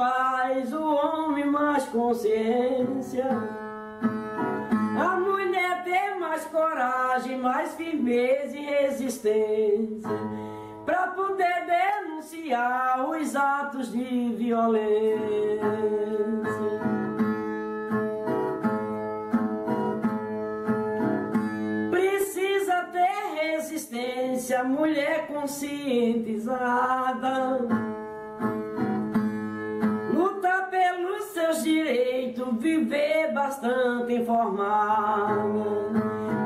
paz, o homem mais consciência. A mulher tem mais coragem, mais firmeza e resistência para poder denunciar os atos de violência. Precisa ter resistência, mulher conscientizada. Viver bastante informada.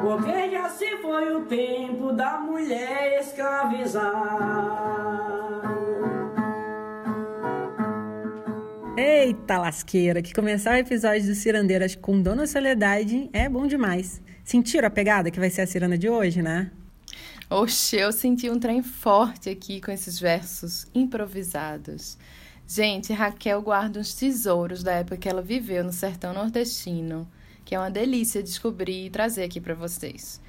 Porque já se foi o tempo da mulher escravizada. Eita lasqueira, que começar o episódio do Cirandeiras com Dona Soledade é bom demais. Sentiram a pegada que vai ser a ciranda de hoje, né? Oxe, eu senti um trem forte aqui com esses versos improvisados. Gente, Raquel guarda uns tesouros da época que ela viveu no sertão nordestino, que é uma delícia descobrir e trazer aqui para vocês.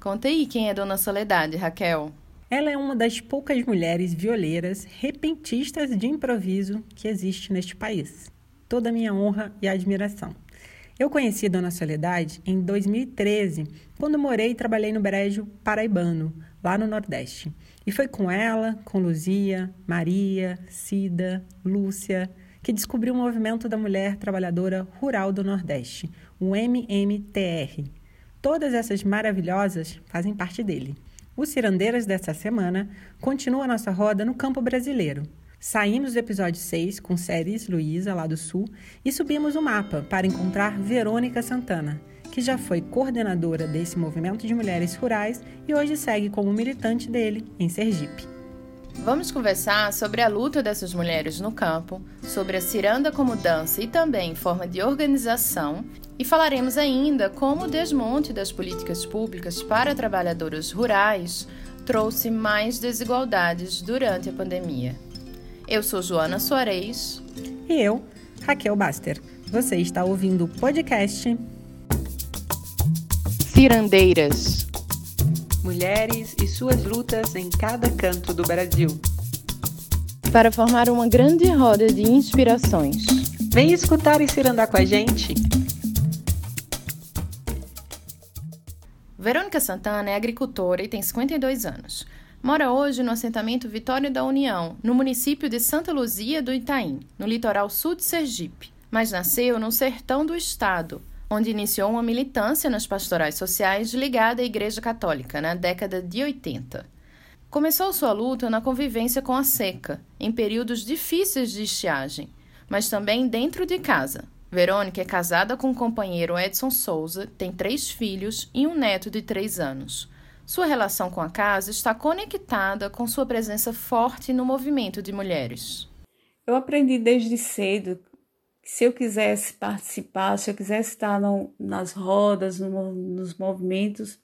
Conta aí quem é Dona Soledade, Raquel. Ela é uma das poucas mulheres violeiras repentistas de improviso que existe neste país. Toda minha honra e admiração. Eu conheci Dona Soledade em 2013, quando morei e trabalhei no Brejo Paraibano, lá no Nordeste. E foi com ela, com Luzia, Maria, Cida, Lúcia, que descobri o movimento da mulher trabalhadora rural do Nordeste, o MMTR. Todas essas maravilhosas fazem parte dele. O Cirandeiras dessa semana continua a nossa roda no campo brasileiro. Saímos do episódio 6 com Séries Luísa, lá do Sul, e subimos o mapa para encontrar Verônica Santana, que já foi coordenadora desse movimento de mulheres rurais e hoje segue como militante dele em Sergipe. Vamos conversar sobre a luta dessas mulheres no campo, sobre a ciranda como dança e também forma de organização e falaremos ainda como o desmonte das políticas públicas para trabalhadoras rurais trouxe mais desigualdades durante a pandemia. Eu sou Joana Soares. E eu, Raquel Baster. Você está ouvindo o podcast Cirandeiras Mulheres e suas lutas em cada canto do Brasil. Para formar uma grande roda de inspirações. Vem escutar e cirandar com a gente. Verônica Santana é agricultora e tem 52 anos. Mora hoje no assentamento Vitória da União, no município de Santa Luzia do Itaim, no litoral sul de Sergipe, mas nasceu no sertão do estado, onde iniciou uma militância nas pastorais sociais ligada à Igreja Católica na década de 80. Começou sua luta na convivência com a seca, em períodos difíceis de estiagem, mas também dentro de casa, Verônica é casada com o companheiro Edson Souza, tem três filhos e um neto de três anos. Sua relação com a casa está conectada com sua presença forte no movimento de mulheres. Eu aprendi desde cedo se eu quisesse participar, se eu quisesse estar no, nas rodas, no, nos movimentos,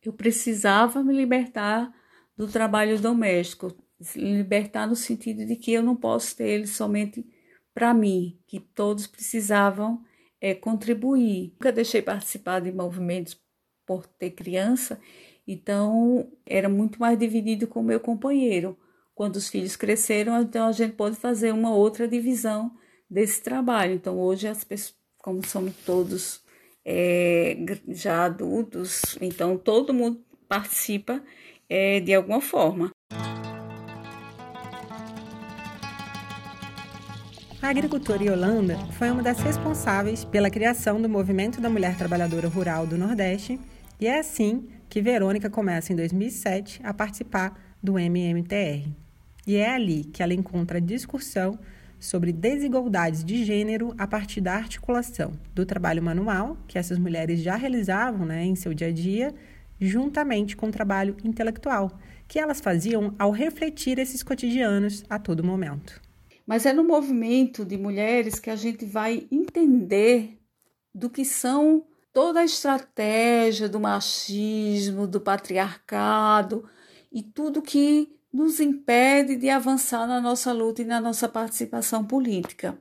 eu precisava me libertar do trabalho doméstico, libertar no sentido de que eu não posso ter ele somente para mim, que todos precisavam é, contribuir. Nunca deixei participar de movimentos por ter criança, então era muito mais dividido com o meu companheiro. Quando os filhos cresceram, então a gente pode fazer uma outra divisão desse trabalho. Então hoje as pessoas, como somos todos é, já adultos, então todo mundo participa é, de alguma forma. A agricultora Yolanda foi uma das responsáveis pela criação do Movimento da Mulher Trabalhadora Rural do Nordeste e é assim que Verônica começa em 2007 a participar do MMTR. E é ali que ela encontra a discussão sobre desigualdades de gênero a partir da articulação do trabalho manual, que essas mulheres já realizavam né, em seu dia a dia, juntamente com o trabalho intelectual, que elas faziam ao refletir esses cotidianos a todo momento. Mas é no movimento de mulheres que a gente vai entender do que são toda a estratégia do machismo, do patriarcado e tudo que nos impede de avançar na nossa luta e na nossa participação política.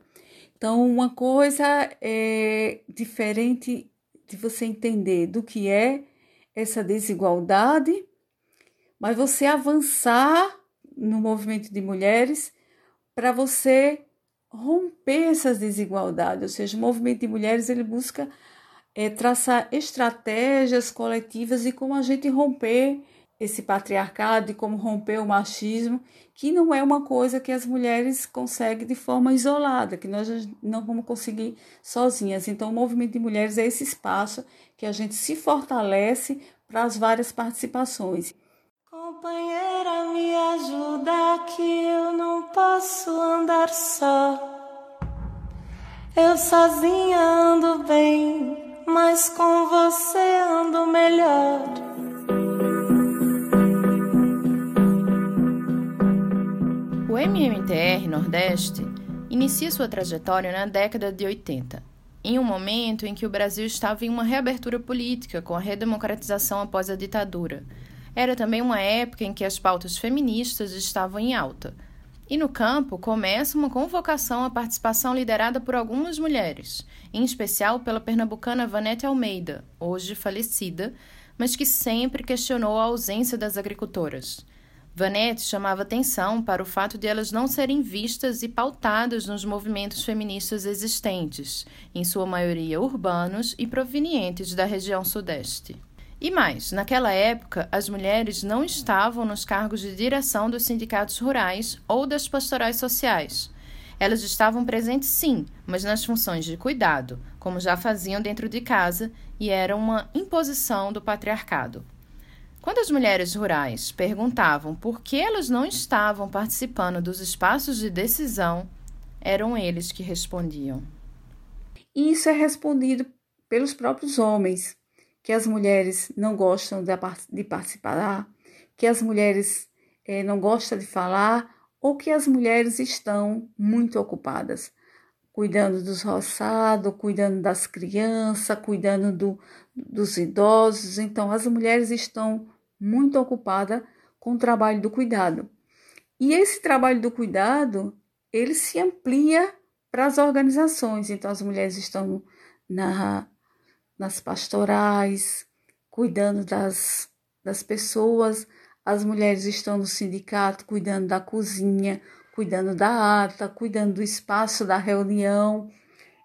Então, uma coisa é diferente de você entender do que é essa desigualdade, mas você avançar no movimento de mulheres para você romper essas desigualdades, ou seja, o movimento de mulheres ele busca é, traçar estratégias coletivas e como a gente romper esse patriarcado e como romper o machismo, que não é uma coisa que as mulheres conseguem de forma isolada, que nós não vamos conseguir sozinhas. Então, o movimento de mulheres é esse espaço que a gente se fortalece para as várias participações. Companheira, me ajuda que eu não posso andar só. Eu sozinha ando bem, mas com você ando melhor. O MMTR Nordeste inicia sua trajetória na década de 80, em um momento em que o Brasil estava em uma reabertura política com a redemocratização após a ditadura. Era também uma época em que as pautas feministas estavam em alta. E no campo começa uma convocação à participação liderada por algumas mulheres, em especial pela pernambucana Vanete Almeida, hoje falecida, mas que sempre questionou a ausência das agricultoras. Vanette chamava atenção para o fato de elas não serem vistas e pautadas nos movimentos feministas existentes, em sua maioria urbanos e provenientes da região Sudeste. E mais, naquela época, as mulheres não estavam nos cargos de direção dos sindicatos rurais ou das pastorais sociais. Elas estavam presentes sim, mas nas funções de cuidado, como já faziam dentro de casa, e era uma imposição do patriarcado. Quando as mulheres rurais perguntavam por que elas não estavam participando dos espaços de decisão, eram eles que respondiam. Isso é respondido pelos próprios homens, que as mulheres não gostam de participar, que as mulheres eh, não gostam de falar ou que as mulheres estão muito ocupadas, cuidando dos roçados, cuidando das crianças, cuidando do, dos idosos. Então, as mulheres estão muito ocupada com o trabalho do cuidado. E esse trabalho do cuidado, ele se amplia para as organizações. Então, as mulheres estão na, nas pastorais, cuidando das, das pessoas, as mulheres estão no sindicato, cuidando da cozinha, cuidando da ata, cuidando do espaço da reunião.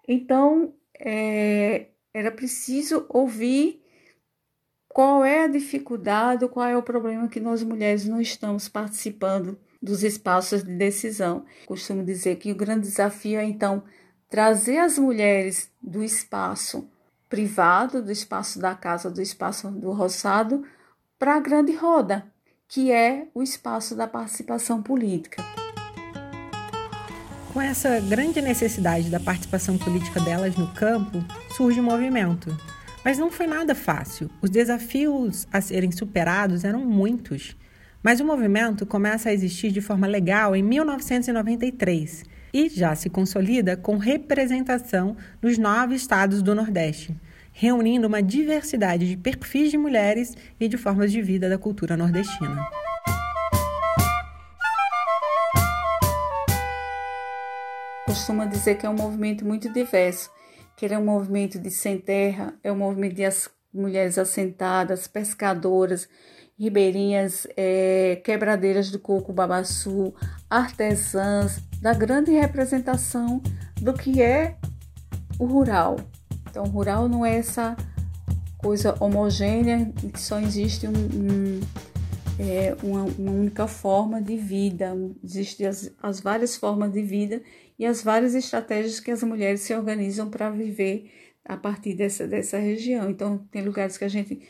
Então, é, era preciso ouvir qual é a dificuldade, qual é o problema que nós mulheres não estamos participando dos espaços de decisão. Costumo dizer que o grande desafio é, então, trazer as mulheres do espaço privado, do espaço da casa, do espaço do roçado, para a grande roda, que é o espaço da participação política. Com essa grande necessidade da participação política delas no campo, surge o movimento mas não foi nada fácil. Os desafios a serem superados eram muitos. Mas o movimento começa a existir de forma legal em 1993 e já se consolida com representação nos nove estados do Nordeste, reunindo uma diversidade de perfis de mulheres e de formas de vida da cultura nordestina. Costuma dizer que é um movimento muito diverso que ele é um movimento de sem terra, é um movimento de as mulheres assentadas, pescadoras, ribeirinhas, é, quebradeiras do coco babaçu, artesãs, da grande representação do que é o rural. Então, o rural não é essa coisa homogênea que só existe um, um, é, uma, uma, única forma de vida, existem as, as várias formas de vida e as várias estratégias que as mulheres se organizam para viver a partir dessa, dessa região. Então, tem lugares que a gente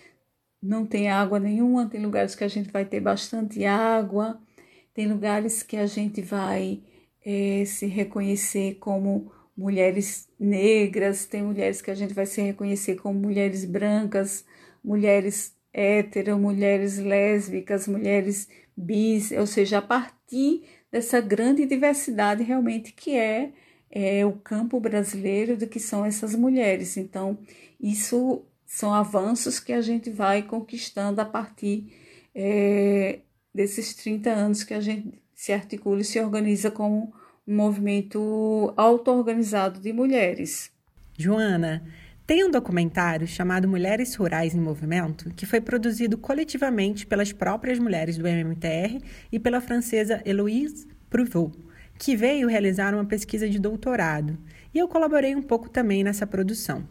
não tem água nenhuma, tem lugares que a gente vai ter bastante água, tem lugares que a gente vai é, se reconhecer como mulheres negras, tem mulheres que a gente vai se reconhecer como mulheres brancas, mulheres hétero, mulheres lésbicas, mulheres bis, ou seja, a partir dessa grande diversidade realmente que é, é o campo brasileiro do que são essas mulheres. Então, isso são avanços que a gente vai conquistando a partir é, desses 30 anos que a gente se articula e se organiza como um movimento auto-organizado de mulheres. Joana, tem um documentário chamado Mulheres Rurais em Movimento, que foi produzido coletivamente pelas próprias mulheres do MMTR e pela francesa Héloïse Pruvot, que veio realizar uma pesquisa de doutorado, e eu colaborei um pouco também nessa produção.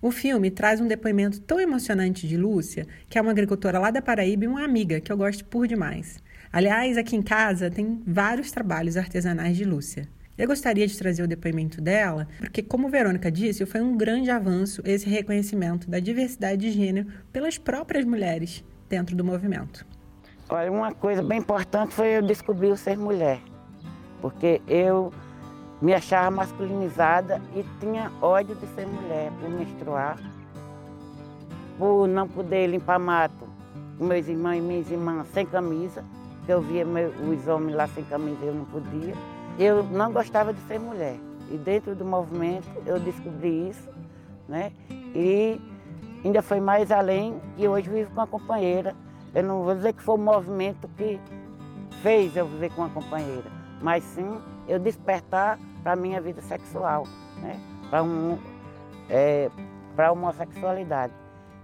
O filme traz um depoimento tão emocionante de Lúcia, que é uma agricultora lá da Paraíba e uma amiga que eu gosto por demais. Aliás, aqui em casa tem vários trabalhos artesanais de Lúcia. Eu gostaria de trazer o depoimento dela, porque, como Verônica disse, foi um grande avanço esse reconhecimento da diversidade de gênero pelas próprias mulheres dentro do movimento. Olha, uma coisa bem importante foi eu descobrir o ser mulher, porque eu me achava masculinizada e tinha ódio de ser mulher, por menstruar, por não poder limpar mato com meus irmãos e minhas irmãs sem camisa, que eu via meu, os homens lá sem camisa e eu não podia. Eu não gostava de ser mulher. E dentro do movimento eu descobri isso, né? E ainda foi mais além e hoje vivo com a companheira. Eu não vou dizer que foi o movimento que fez eu viver com a companheira, mas sim eu despertar para a minha vida sexual, né? para um, é, a homossexualidade.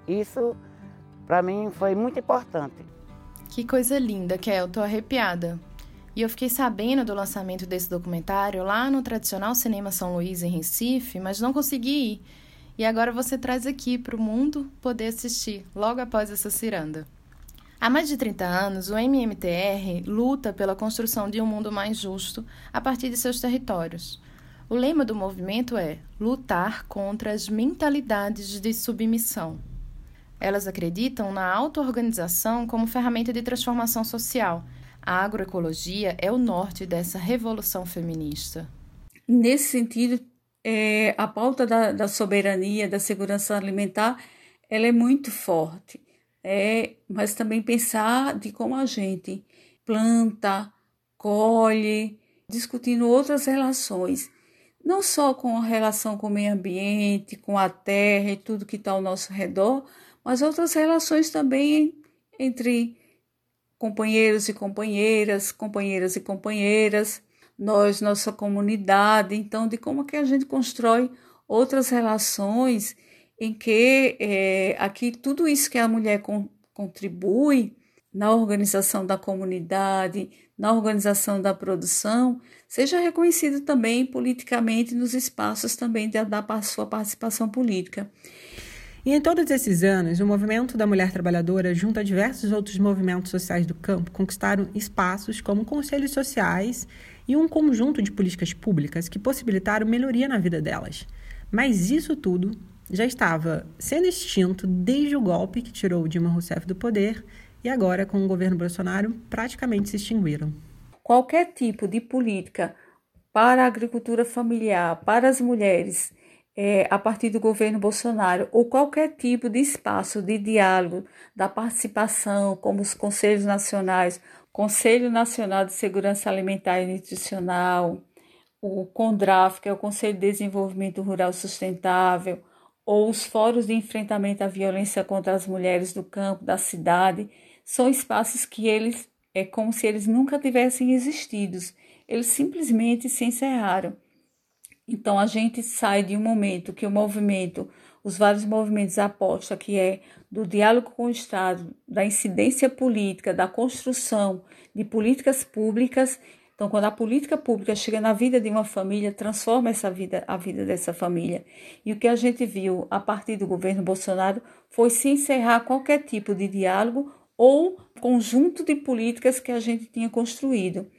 Isso, para mim, foi muito importante. Que coisa linda, Kel, estou arrepiada. E eu fiquei sabendo do lançamento desse documentário lá no tradicional Cinema São Luís, em Recife, mas não consegui ir. E agora você traz aqui para o mundo poder assistir, logo após essa ciranda. Há mais de 30 anos, o MMTR luta pela construção de um mundo mais justo a partir de seus territórios. O lema do movimento é lutar contra as mentalidades de submissão. Elas acreditam na auto-organização como ferramenta de transformação social. A agroecologia é o norte dessa revolução feminista. Nesse sentido, é, a pauta da, da soberania, da segurança alimentar, ela é muito forte é, mas também pensar de como a gente planta, colhe, discutindo outras relações, não só com a relação com o meio ambiente, com a terra e tudo que está ao nosso redor, mas outras relações também entre companheiros e companheiras, companheiras e companheiras, nós, nossa comunidade, então de como que a gente constrói outras relações em que é, aqui tudo isso que a mulher con contribui na organização da comunidade, na organização da produção, seja reconhecido também politicamente nos espaços também da, da sua participação política. E em todos esses anos, o movimento da mulher trabalhadora, junto a diversos outros movimentos sociais do campo, conquistaram espaços como conselhos sociais e um conjunto de políticas públicas que possibilitaram melhoria na vida delas. Mas isso tudo já estava sendo extinto desde o golpe que tirou Dilma Rousseff do poder e agora, com o governo Bolsonaro, praticamente se extinguiram. Qualquer tipo de política para a agricultura familiar, para as mulheres, é, a partir do governo Bolsonaro, ou qualquer tipo de espaço de diálogo, da participação, como os conselhos nacionais, Conselho Nacional de Segurança Alimentar e Nutricional, o CONDRAF, que é o Conselho de Desenvolvimento Rural Sustentável, ou os fóruns de enfrentamento à violência contra as mulheres do campo, da cidade, são espaços que eles é como se eles nunca tivessem existido. Eles simplesmente se encerraram. Então a gente sai de um momento que o movimento, os vários movimentos apostam que é do diálogo com o Estado, da incidência política, da construção de políticas públicas então, quando a política pública chega na vida de uma família, transforma essa vida, a vida dessa família. E o que a gente viu a partir do governo Bolsonaro foi se encerrar qualquer tipo de diálogo ou conjunto de políticas que a gente tinha construído.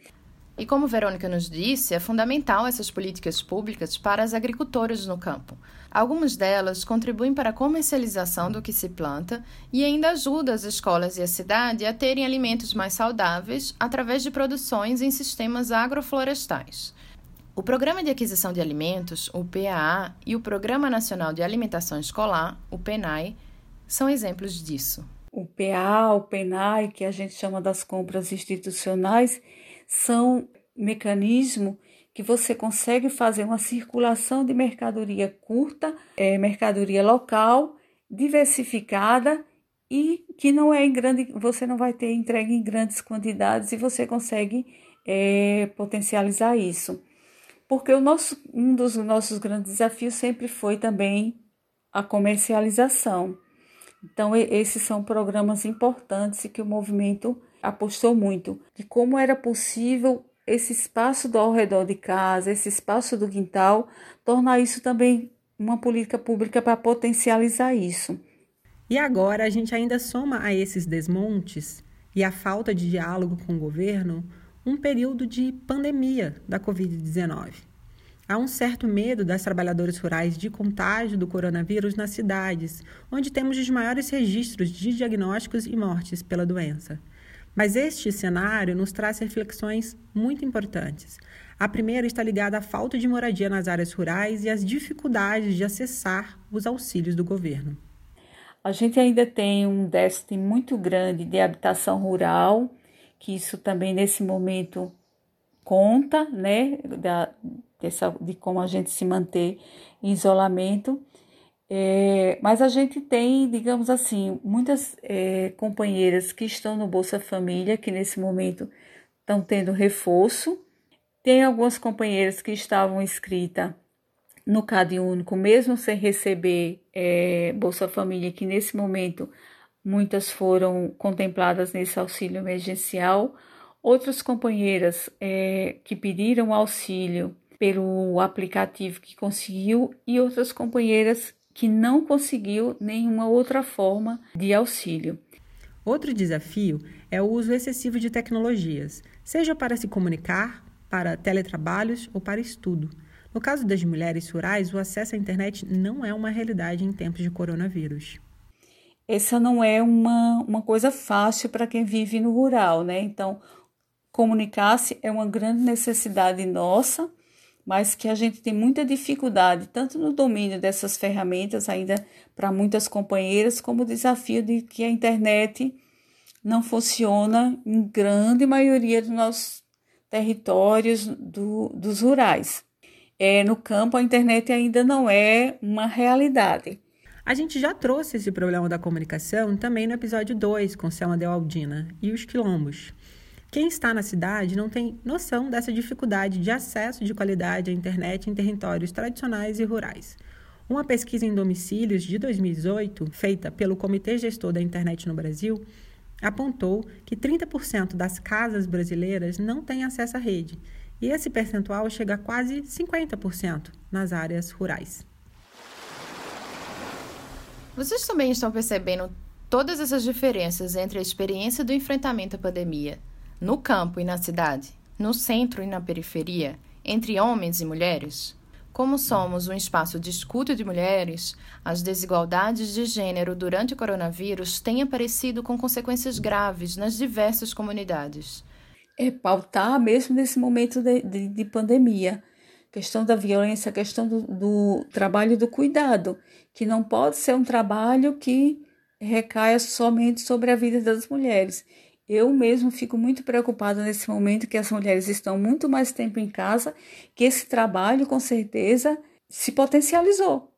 E como Verônica nos disse, é fundamental essas políticas públicas para as agricultoras no campo. Algumas delas contribuem para a comercialização do que se planta e ainda ajudam as escolas e a cidade a terem alimentos mais saudáveis através de produções em sistemas agroflorestais. O Programa de Aquisição de Alimentos, o PAA, e o Programa Nacional de Alimentação Escolar, o PENAI, são exemplos disso. O PA, o PENAI, que a gente chama das compras institucionais, são mecanismos que você consegue fazer uma circulação de mercadoria curta, é, mercadoria local, diversificada e que não é em grande, você não vai ter entrega em grandes quantidades e você consegue é, potencializar isso. Porque o nosso, um dos nossos grandes desafios sempre foi também a comercialização. Então, esses são programas importantes que o movimento apostou muito de como era possível esse espaço do ao redor de casa, esse espaço do quintal, tornar isso também uma política pública para potencializar isso. E agora a gente ainda soma a esses desmontes e a falta de diálogo com o governo um período de pandemia da Covid-19. Há um certo medo das trabalhadoras rurais de contágio do coronavírus nas cidades, onde temos os maiores registros de diagnósticos e mortes pela doença. Mas este cenário nos traz reflexões muito importantes. A primeira está ligada à falta de moradia nas áreas rurais e às dificuldades de acessar os auxílios do governo. A gente ainda tem um déficit muito grande de habitação rural, que isso também nesse momento conta, né, da, dessa, de como a gente se manter em isolamento. É, mas a gente tem, digamos assim, muitas é, companheiras que estão no Bolsa Família, que nesse momento estão tendo reforço. Tem algumas companheiras que estavam inscritas no CAD Único, mesmo sem receber é, Bolsa Família, que nesse momento muitas foram contempladas nesse auxílio emergencial. Outras companheiras é, que pediram auxílio pelo aplicativo que conseguiu e outras companheiras que não conseguiu nenhuma outra forma de auxílio. Outro desafio é o uso excessivo de tecnologias, seja para se comunicar, para teletrabalhos ou para estudo. No caso das mulheres rurais, o acesso à internet não é uma realidade em tempos de coronavírus. Essa não é uma, uma coisa fácil para quem vive no rural, né? Então, comunicar-se é uma grande necessidade nossa, mas que a gente tem muita dificuldade, tanto no domínio dessas ferramentas, ainda para muitas companheiras, como o desafio de que a internet não funciona em grande maioria dos nossos territórios do, dos rurais é, no campo a internet ainda não é uma realidade. A gente já trouxe esse problema da comunicação também no episódio 2 com Selma Dealdina e os quilombos. Quem está na cidade não tem noção dessa dificuldade de acesso de qualidade à internet em territórios tradicionais e rurais. Uma pesquisa em domicílios de 2018, feita pelo Comitê Gestor da Internet no Brasil, apontou que 30% das casas brasileiras não têm acesso à rede e esse percentual chega a quase 50% nas áreas rurais. Vocês também estão percebendo todas essas diferenças entre a experiência do enfrentamento à pandemia no campo e na cidade, no centro e na periferia, entre homens e mulheres? Como somos um espaço de escuta de mulheres, as desigualdades de gênero durante o coronavírus têm aparecido com consequências graves nas diversas comunidades é, pautar mesmo nesse momento de, de, de pandemia. Questão da violência, questão do, do trabalho do cuidado, que não pode ser um trabalho que recaia somente sobre a vida das mulheres. Eu mesmo fico muito preocupada nesse momento que as mulheres estão muito mais tempo em casa, que esse trabalho com certeza se potencializou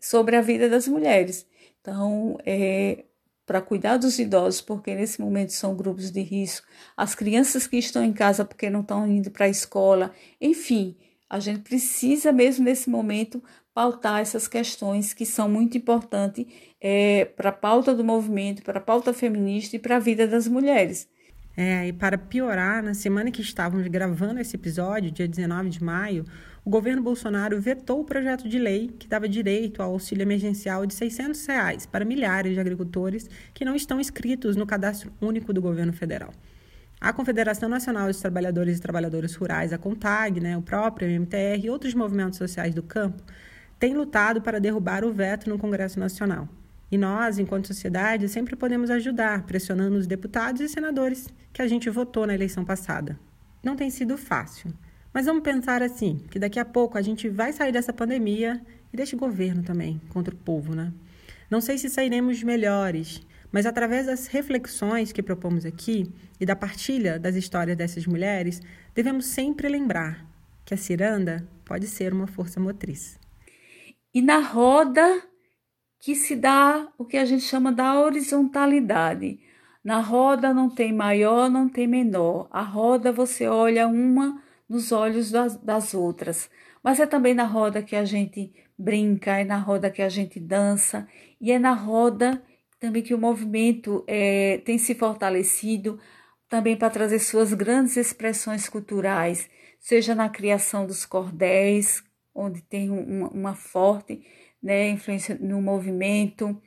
sobre a vida das mulheres. Então, é, para cuidar dos idosos, porque nesse momento são grupos de risco, as crianças que estão em casa porque não estão indo para a escola, enfim, a gente precisa mesmo nesse momento pautar essas questões que são muito importantes é, para a pauta do movimento, para a pauta feminista e para a vida das mulheres. É, e para piorar, na semana que estávamos gravando esse episódio, dia 19 de maio, o governo Bolsonaro vetou o projeto de lei que dava direito ao auxílio emergencial de 600 reais para milhares de agricultores que não estão inscritos no cadastro único do governo federal. A Confederação Nacional dos Trabalhadores e Trabalhadoras Rurais, a CONTAG, né, o próprio MTR e outros movimentos sociais do campo têm lutado para derrubar o veto no Congresso Nacional. E nós, enquanto sociedade, sempre podemos ajudar, pressionando os deputados e senadores que a gente votou na eleição passada. Não tem sido fácil. Mas vamos pensar assim, que daqui a pouco a gente vai sair dessa pandemia e deste governo também contra o povo, né? Não sei se sairemos melhores, mas através das reflexões que propomos aqui e da partilha das histórias dessas mulheres, devemos sempre lembrar que a ciranda pode ser uma força motriz. E na roda que se dá o que a gente chama da horizontalidade. Na roda não tem maior, não tem menor. A roda você olha uma nos olhos das, das outras. Mas é também na roda que a gente brinca, é na roda que a gente dança, e é na roda também que o movimento é, tem se fortalecido também para trazer suas grandes expressões culturais, seja na criação dos cordéis, onde tem uma, uma forte né, influência no movimento,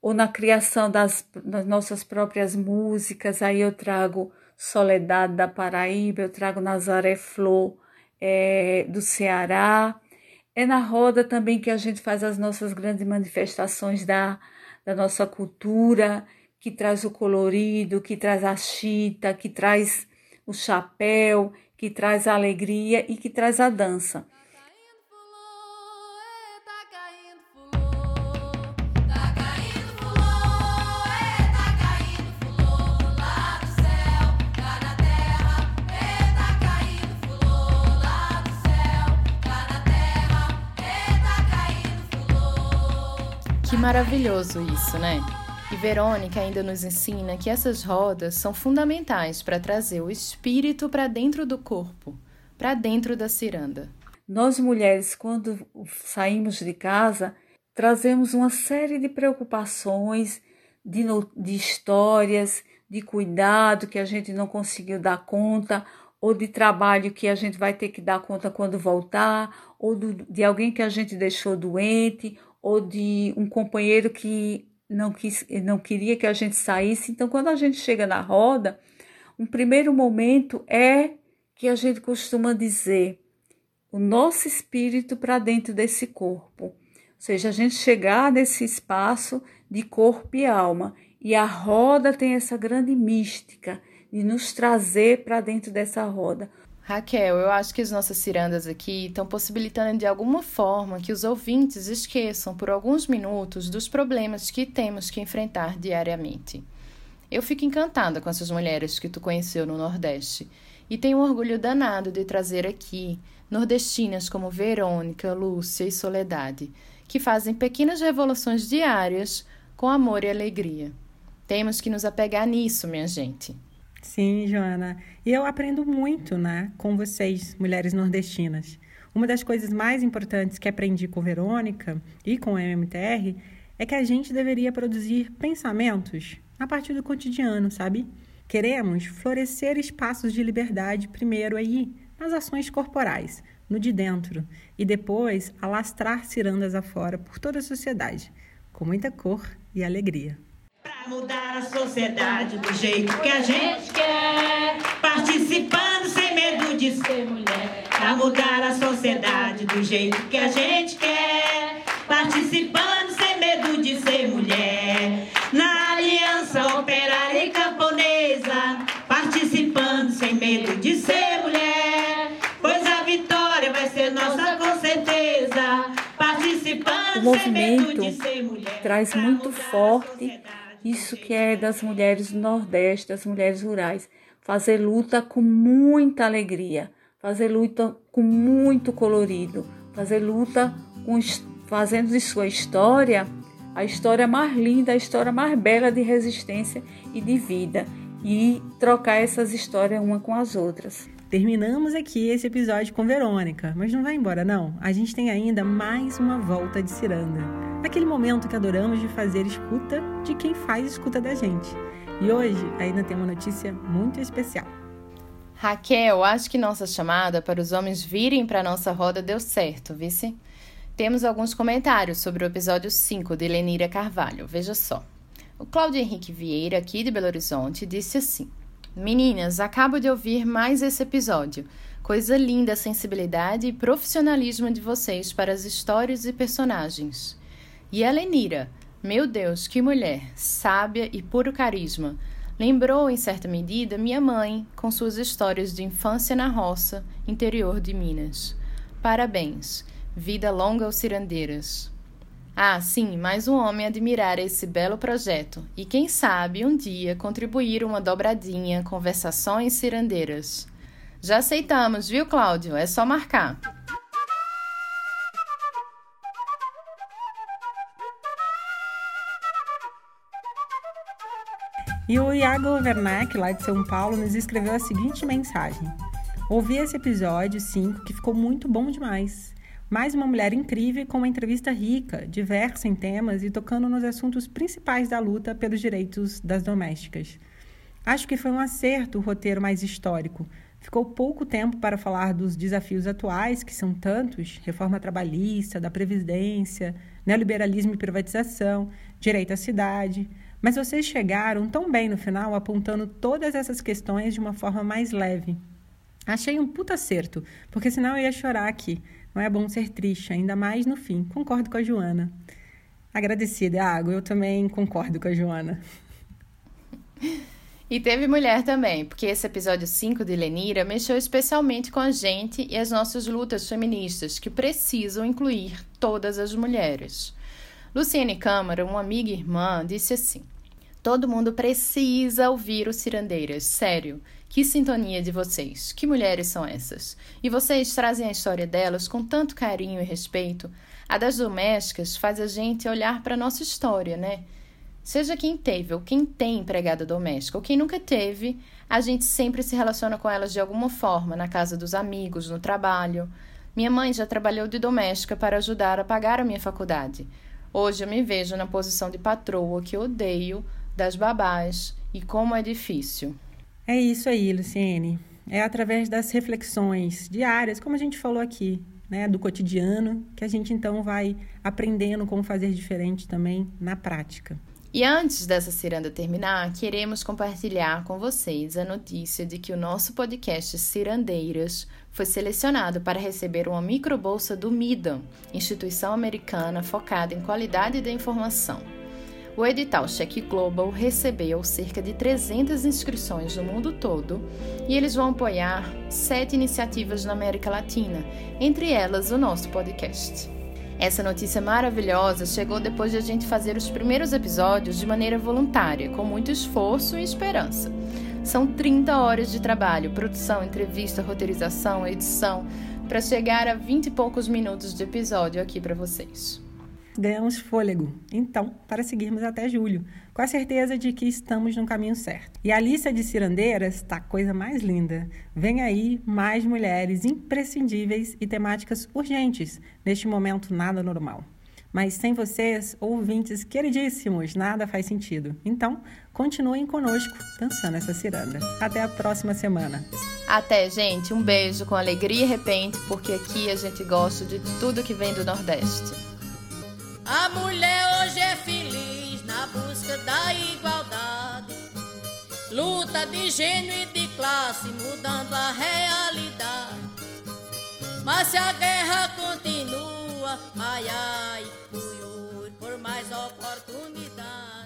ou na criação das, das nossas próprias músicas. Aí eu trago Soledade da Paraíba, eu trago Nazaré Flor é, do Ceará. É na roda também que a gente faz as nossas grandes manifestações da, da nossa cultura, que traz o colorido, que traz a chita, que traz o chapéu, que traz a alegria e que traz a dança. Maravilhoso isso, né? E Verônica ainda nos ensina que essas rodas são fundamentais para trazer o espírito para dentro do corpo, para dentro da ciranda. Nós mulheres, quando saímos de casa, trazemos uma série de preocupações, de, de histórias, de cuidado que a gente não conseguiu dar conta, ou de trabalho que a gente vai ter que dar conta quando voltar, ou do, de alguém que a gente deixou doente, ou de um companheiro que não, quis, não queria que a gente saísse. Então, quando a gente chega na roda, um primeiro momento é que a gente costuma dizer o nosso espírito para dentro desse corpo. Ou seja, a gente chegar nesse espaço de corpo e alma. E a roda tem essa grande mística de nos trazer para dentro dessa roda. Raquel, eu acho que as nossas cirandas aqui estão possibilitando de alguma forma que os ouvintes esqueçam por alguns minutos dos problemas que temos que enfrentar diariamente. Eu fico encantada com essas mulheres que tu conheceu no Nordeste e tenho um orgulho danado de trazer aqui nordestinas como Verônica, Lúcia e Soledade, que fazem pequenas revoluções diárias com amor e alegria. Temos que nos apegar nisso, minha gente. Sim, Joana. E eu aprendo muito, né, com vocês, mulheres nordestinas. Uma das coisas mais importantes que aprendi com Verônica e com a MMTR é que a gente deveria produzir pensamentos a partir do cotidiano, sabe? Queremos florescer espaços de liberdade primeiro aí, nas ações corporais, no de dentro, e depois alastrar cirandas afora por toda a sociedade, com muita cor e alegria mudar a sociedade do jeito que a gente Participando sem medo de ser mulher. Pra mudar a sociedade do jeito que a gente quer. Participando sem medo de ser mulher. Na aliança operária e camponesa. Participando sem medo de ser mulher. Pois a vitória vai ser nossa com certeza. Participando o sem medo de ser mulher. Traz muito forte isso que é das mulheres do Nordeste, das mulheres rurais. Fazer luta com muita alegria, fazer luta com muito colorido, fazer luta com, fazendo de sua história a história mais linda, a história mais bela de resistência e de vida. E trocar essas histórias uma com as outras. Terminamos aqui esse episódio com Verônica, mas não vai embora não. A gente tem ainda mais uma volta de ciranda. Aquele momento que adoramos de fazer escuta de quem faz escuta da gente. E hoje ainda tem uma notícia muito especial. Raquel, acho que nossa chamada para os homens virem para nossa roda deu certo, vice? Temos alguns comentários sobre o episódio 5 de Lenira Carvalho. Veja só. O Cláudio Henrique Vieira, aqui de Belo Horizonte, disse assim: Meninas, acabo de ouvir mais esse episódio. Coisa linda a sensibilidade e profissionalismo de vocês para as histórias e personagens. E a Lenira, meu Deus, que mulher, sábia e puro carisma. Lembrou, em certa medida, minha mãe, com suas histórias de infância na roça, interior de Minas. Parabéns. Vida longa aos cirandeiras. Ah, sim, mais um homem admirar esse belo projeto e quem sabe um dia contribuir uma dobradinha Conversações Cirandeiras. Já aceitamos, viu, Cláudio? É só marcar. E o Iago Werneck, lá de São Paulo, nos escreveu a seguinte mensagem: Ouvi esse episódio 5 que ficou muito bom demais. Mais uma mulher incrível com uma entrevista rica, diversa em temas e tocando nos assuntos principais da luta pelos direitos das domésticas. Acho que foi um acerto o roteiro mais histórico. Ficou pouco tempo para falar dos desafios atuais, que são tantos: reforma trabalhista, da previdência, neoliberalismo e privatização, direito à cidade. Mas vocês chegaram tão bem no final, apontando todas essas questões de uma forma mais leve. Achei um puta acerto, porque senão eu ia chorar aqui. Não é bom ser triste, ainda mais no fim. Concordo com a Joana. Agradecida, Água. Eu também concordo com a Joana. E teve mulher também, porque esse episódio 5 de Lenira mexeu especialmente com a gente e as nossas lutas feministas, que precisam incluir todas as mulheres. Luciene Câmara, uma amiga e irmã, disse assim: Todo mundo precisa ouvir os Cirandeiras, sério. Que sintonia de vocês! Que mulheres são essas? E vocês trazem a história delas com tanto carinho e respeito. A das domésticas faz a gente olhar para a nossa história, né? Seja quem teve ou quem tem empregada doméstica ou quem nunca teve, a gente sempre se relaciona com elas de alguma forma, na casa dos amigos, no trabalho. Minha mãe já trabalhou de doméstica para ajudar a pagar a minha faculdade. Hoje eu me vejo na posição de patroa que odeio, das babás e como é difícil. É isso aí, Luciene. É através das reflexões diárias, como a gente falou aqui, né, do cotidiano, que a gente então vai aprendendo como fazer diferente também na prática. E antes dessa ciranda terminar, queremos compartilhar com vocês a notícia de que o nosso podcast Cirandeiras foi selecionado para receber uma microbolsa do MIDAM, instituição americana focada em qualidade da informação. O edital Check Global recebeu cerca de 300 inscrições no mundo todo e eles vão apoiar sete iniciativas na América Latina, entre elas o nosso podcast. Essa notícia maravilhosa chegou depois de a gente fazer os primeiros episódios de maneira voluntária, com muito esforço e esperança. São 30 horas de trabalho, produção, entrevista, roteirização, edição, para chegar a 20 e poucos minutos de episódio aqui para vocês ganhamos fôlego. Então, para seguirmos até julho, com a certeza de que estamos no caminho certo. E a lista de cirandeiras está coisa mais linda. Vem aí mais mulheres imprescindíveis e temáticas urgentes neste momento nada normal. Mas sem vocês, ouvintes queridíssimos, nada faz sentido. Então, continuem conosco dançando essa ciranda. Até a próxima semana. Até, gente. Um beijo com alegria e repente, porque aqui a gente gosta de tudo que vem do Nordeste. A mulher hoje é feliz na busca da igualdade. Luta de gênio e de classe mudando a realidade. Mas se a guerra continua, ai ai, por mais oportunidade.